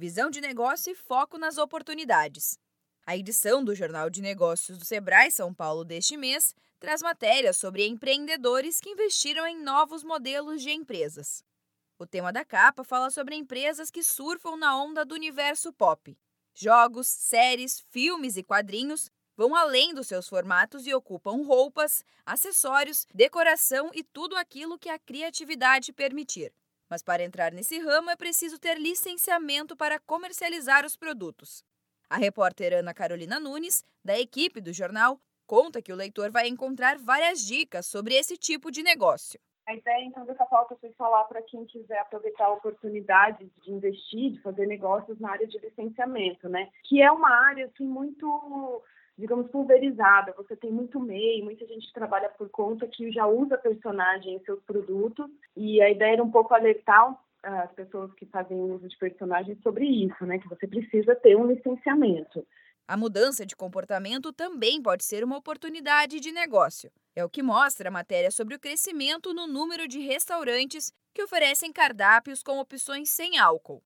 visão de negócio e foco nas oportunidades. A edição do Jornal de Negócios do Sebrae São Paulo deste mês traz matérias sobre empreendedores que investiram em novos modelos de empresas. O tema da capa fala sobre empresas que surfam na onda do universo pop. Jogos, séries, filmes e quadrinhos vão além dos seus formatos e ocupam roupas, acessórios, decoração e tudo aquilo que a criatividade permitir. Mas para entrar nesse ramo é preciso ter licenciamento para comercializar os produtos. A repórter Ana Carolina Nunes, da equipe do jornal, conta que o leitor vai encontrar várias dicas sobre esse tipo de negócio. A ideia, então, dessa pauta foi falar para quem quiser aproveitar a oportunidade de investir, de fazer negócios na área de licenciamento, né? Que é uma área, assim, muito digamos, pulverizada. Você tem muito MEI, muita gente trabalha por conta que já usa personagem em seus produtos. E a ideia era um pouco alertar ah, as pessoas que fazem uso de personagens sobre isso, né? Que você precisa ter um licenciamento. A mudança de comportamento também pode ser uma oportunidade de negócio. É o que mostra a matéria sobre o crescimento no número de restaurantes que oferecem cardápios com opções sem álcool.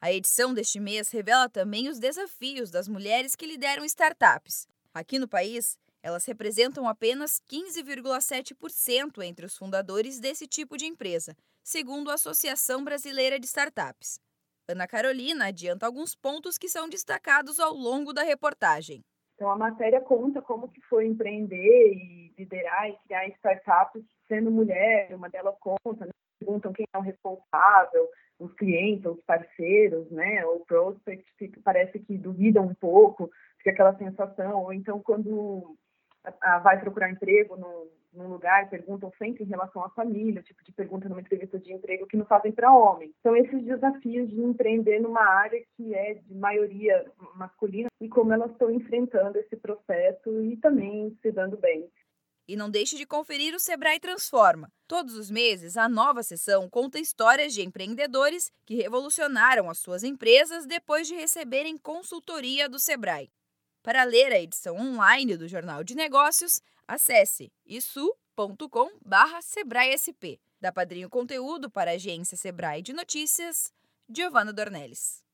A edição deste mês revela também os desafios das mulheres que lideram startups. Aqui no país, elas representam apenas 15,7% entre os fundadores desse tipo de empresa, segundo a Associação Brasileira de Startups. Ana Carolina adianta alguns pontos que são destacados ao longo da reportagem. Então, a matéria conta como que foi empreender e liderar e criar startups sendo mulher, uma delas conta, né? perguntam quem é o responsável, os clientes, os parceiros, né, ou prospects, parece que duvidam um pouco, fica aquela sensação, ou então quando a, a vai procurar emprego num, lugar, perguntam sempre em relação à família, tipo de pergunta numa entrevista de emprego que não fazem para homem. Então, esses desafios de empreender numa área que é de maioria masculina e como elas estão enfrentando esse processo e também se dando bem. E não deixe de conferir o Sebrae Transforma. Todos os meses, a nova sessão conta histórias de empreendedores que revolucionaram as suas empresas depois de receberem consultoria do Sebrae. Para ler a edição online do Jornal de Negócios, acesse isso.com/sebraesp. Da Padrinho Conteúdo para a agência Sebrae de Notícias, Giovana Dornelles.